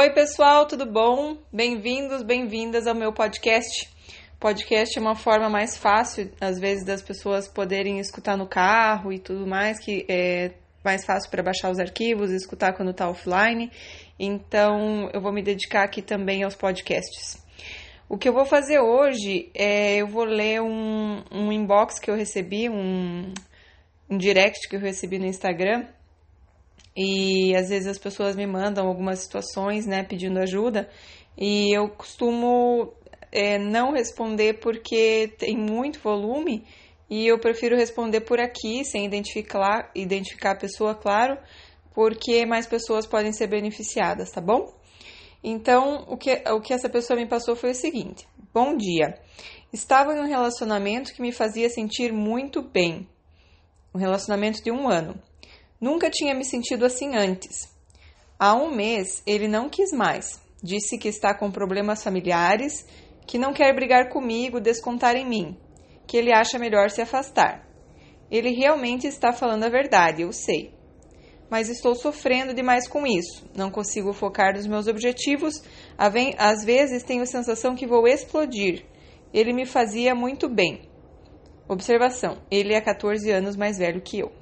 Oi, pessoal, tudo bom? Bem-vindos, bem-vindas ao meu podcast. Podcast é uma forma mais fácil, às vezes, das pessoas poderem escutar no carro e tudo mais, que é mais fácil para baixar os arquivos escutar quando está offline. Então, eu vou me dedicar aqui também aos podcasts. O que eu vou fazer hoje é eu vou ler um, um inbox que eu recebi, um, um direct que eu recebi no Instagram e às vezes as pessoas me mandam algumas situações, né, pedindo ajuda, e eu costumo é, não responder porque tem muito volume e eu prefiro responder por aqui, sem identificar, identificar a pessoa, claro, porque mais pessoas podem ser beneficiadas, tá bom? Então, o que, o que essa pessoa me passou foi o seguinte: Bom dia. Estava em um relacionamento que me fazia sentir muito bem. Um relacionamento de um ano. Nunca tinha me sentido assim antes. Há um mês ele não quis mais. Disse que está com problemas familiares, que não quer brigar comigo, descontar em mim, que ele acha melhor se afastar. Ele realmente está falando a verdade, eu sei. Mas estou sofrendo demais com isso. Não consigo focar nos meus objetivos. Às vezes tenho a sensação que vou explodir. Ele me fazia muito bem. Observação: ele é 14 anos mais velho que eu.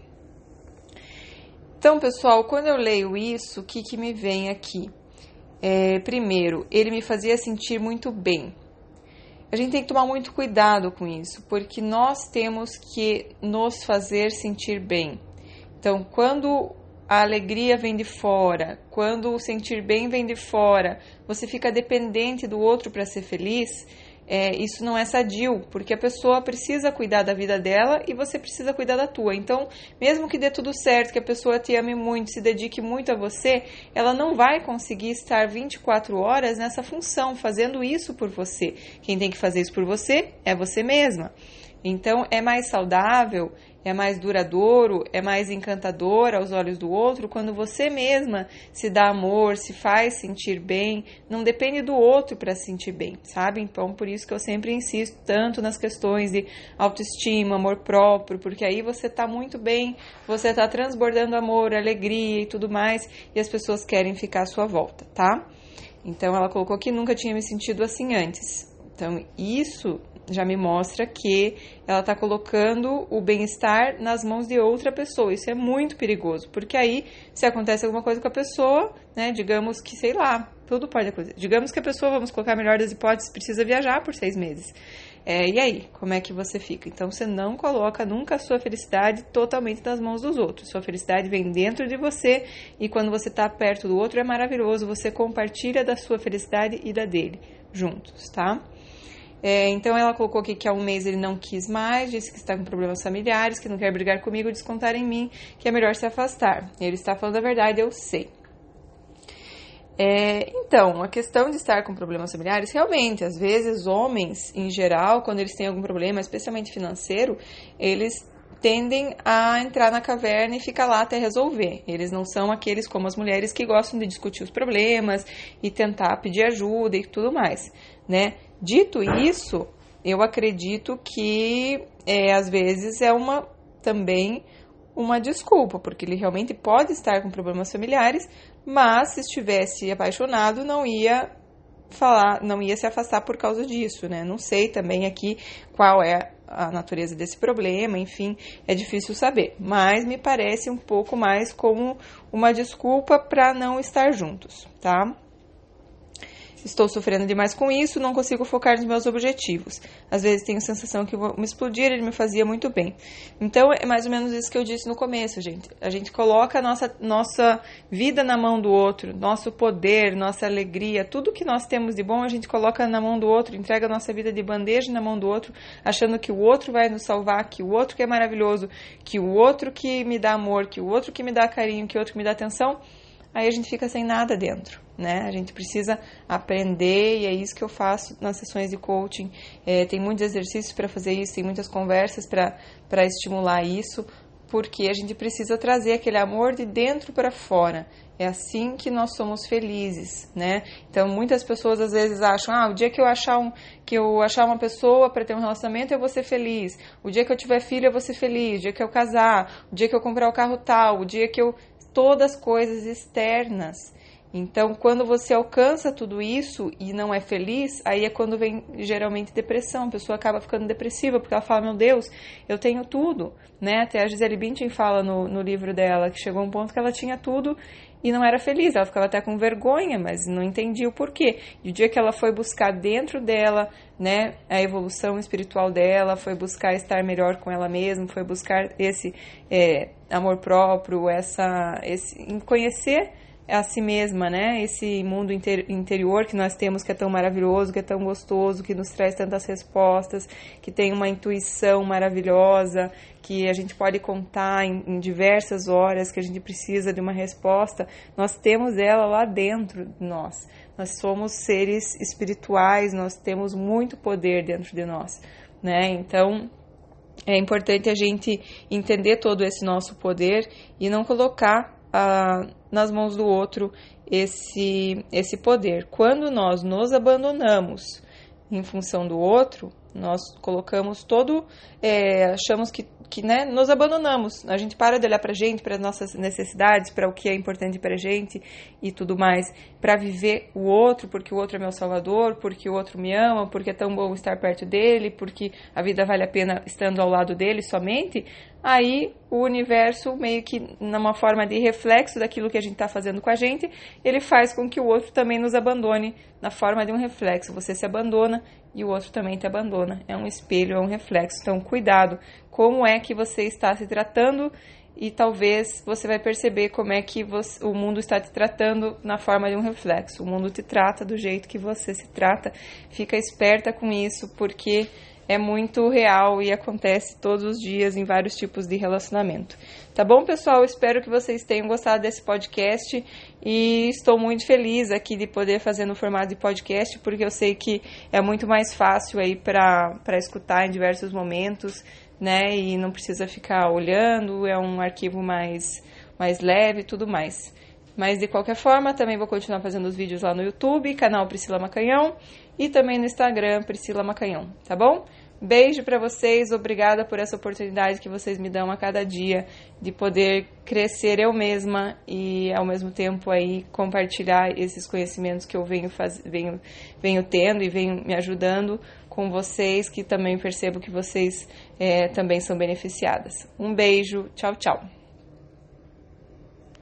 Então, pessoal, quando eu leio isso, o que, que me vem aqui? É, primeiro, ele me fazia sentir muito bem. A gente tem que tomar muito cuidado com isso, porque nós temos que nos fazer sentir bem. Então, quando a alegria vem de fora, quando o sentir bem vem de fora, você fica dependente do outro para ser feliz, é, isso não é sadio, porque a pessoa precisa cuidar da vida dela e você precisa cuidar da tua. Então, mesmo que dê tudo certo, que a pessoa te ame muito, se dedique muito a você, ela não vai conseguir estar 24 horas nessa função, fazendo isso por você. Quem tem que fazer isso por você é você mesma. Então, é mais saudável, é mais duradouro, é mais encantador aos olhos do outro quando você mesma se dá amor, se faz sentir bem, não depende do outro para se sentir bem, sabe? Então, por isso que eu sempre insisto tanto nas questões de autoestima, amor próprio, porque aí você está muito bem, você está transbordando amor, alegria e tudo mais, e as pessoas querem ficar à sua volta, tá? Então, ela colocou que nunca tinha me sentido assim antes. Então, isso já me mostra que ela está colocando o bem-estar nas mãos de outra pessoa. Isso é muito perigoso, porque aí, se acontece alguma coisa com a pessoa, né, digamos que, sei lá, tudo pode acontecer. Digamos que a pessoa, vamos colocar a melhor das hipóteses, precisa viajar por seis meses. É, e aí, como é que você fica? Então, você não coloca nunca a sua felicidade totalmente nas mãos dos outros. Sua felicidade vem dentro de você e quando você está perto do outro é maravilhoso. Você compartilha da sua felicidade e da dele juntos, tá? É, então ela colocou aqui que há um mês ele não quis mais, disse que está com problemas familiares, que não quer brigar comigo, descontar em mim, que é melhor se afastar. Ele está falando a verdade, eu sei. É, então, a questão de estar com problemas familiares, realmente, às vezes, homens, em geral, quando eles têm algum problema, especialmente financeiro, eles tendem a entrar na caverna e ficar lá até resolver. Eles não são aqueles como as mulheres que gostam de discutir os problemas e tentar pedir ajuda e tudo mais, né? Dito isso, eu acredito que é, às vezes é uma também uma desculpa, porque ele realmente pode estar com problemas familiares, mas se estivesse apaixonado, não ia falar, não ia se afastar por causa disso, né? Não sei também aqui qual é a natureza desse problema, enfim, é difícil saber, mas me parece um pouco mais como uma desculpa para não estar juntos, tá? Estou sofrendo demais com isso, não consigo focar nos meus objetivos. Às vezes tenho a sensação que vou me explodir, ele me fazia muito bem. Então é mais ou menos isso que eu disse no começo, gente. A gente coloca a nossa, nossa vida na mão do outro, nosso poder, nossa alegria, tudo que nós temos de bom a gente coloca na mão do outro, entrega a nossa vida de bandeja na mão do outro, achando que o outro vai nos salvar, que o outro que é maravilhoso, que o outro que me dá amor, que o outro que me dá carinho, que o outro que me dá atenção. Aí a gente fica sem nada dentro né? A gente precisa aprender e é isso que eu faço nas sessões de coaching. É, tem muitos exercícios para fazer isso, tem muitas conversas para estimular isso, porque a gente precisa trazer aquele amor de dentro para fora. É assim que nós somos felizes, né? Então muitas pessoas às vezes acham, ah, o dia que eu achar um, que eu achar uma pessoa para ter um relacionamento eu vou ser feliz. O dia que eu tiver filho eu vou ser feliz. O dia que eu casar, o dia que eu comprar o carro tal, o dia que eu todas coisas externas Então, quando você alcança tudo isso e não é feliz, aí é quando vem geralmente depressão. A pessoa acaba ficando depressiva porque ela fala: Meu Deus, eu tenho tudo. Né? Até a Gisele Bündchen fala no, no livro dela que chegou um ponto que ela tinha tudo e não era feliz. Ela ficava até com vergonha, mas não entendia o porquê. E o dia que ela foi buscar dentro dela, né, a evolução espiritual dela, foi buscar estar melhor com ela mesma, foi buscar esse é, amor próprio, essa, esse, conhecer a si mesma, né? Esse mundo inter interior que nós temos que é tão maravilhoso, que é tão gostoso, que nos traz tantas respostas, que tem uma intuição maravilhosa, que a gente pode contar em, em diversas horas, que a gente precisa de uma resposta. Nós temos ela lá dentro de nós. Nós somos seres espirituais, nós temos muito poder dentro de nós, né? Então, é importante a gente entender todo esse nosso poder e não colocar ah, nas mãos do outro esse, esse poder. Quando nós nos abandonamos em função do outro, nós colocamos todo, é, achamos que que né, nos abandonamos. A gente para de olhar para a gente, para as nossas necessidades, para o que é importante para a gente e tudo mais, para viver o outro, porque o outro é meu salvador, porque o outro me ama, porque é tão bom estar perto dele, porque a vida vale a pena estando ao lado dele somente. Aí o universo, meio que numa forma de reflexo daquilo que a gente está fazendo com a gente, ele faz com que o outro também nos abandone na forma de um reflexo. Você se abandona e o outro também te abandona. É um espelho, é um reflexo. Então, cuidado como é que você está se tratando e talvez você vai perceber como é que você, o mundo está te tratando na forma de um reflexo. O mundo te trata do jeito que você se trata. Fica esperta com isso, porque é muito real e acontece todos os dias em vários tipos de relacionamento. Tá bom, pessoal? Espero que vocês tenham gostado desse podcast e estou muito feliz aqui de poder fazer no formato de podcast, porque eu sei que é muito mais fácil aí para escutar em diversos momentos, né? E não precisa ficar olhando, é um arquivo mais, mais leve e tudo mais. Mas de qualquer forma, também vou continuar fazendo os vídeos lá no YouTube, canal Priscila Macanhão, e também no Instagram Priscila Macanhão, tá bom? Beijo para vocês, obrigada por essa oportunidade que vocês me dão a cada dia de poder crescer eu mesma e ao mesmo tempo aí compartilhar esses conhecimentos que eu venho, faz, venho, venho tendo e venho me ajudando com vocês, que também percebo que vocês é, também são beneficiadas. Um beijo, tchau, tchau.